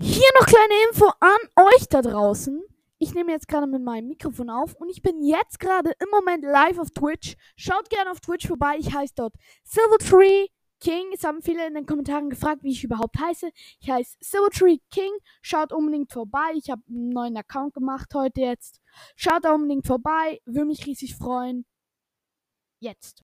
Hier noch kleine Info an euch da draußen. Ich nehme jetzt gerade mit meinem Mikrofon auf und ich bin jetzt gerade im Moment live auf Twitch. Schaut gerne auf Twitch vorbei. Ich heiße dort Silvertree King. Es haben viele in den Kommentaren gefragt, wie ich überhaupt heiße. Ich heiße Silvertree King. Schaut unbedingt vorbei. Ich habe einen neuen Account gemacht heute jetzt. Schaut da unbedingt vorbei. Würde mich riesig freuen. Jetzt.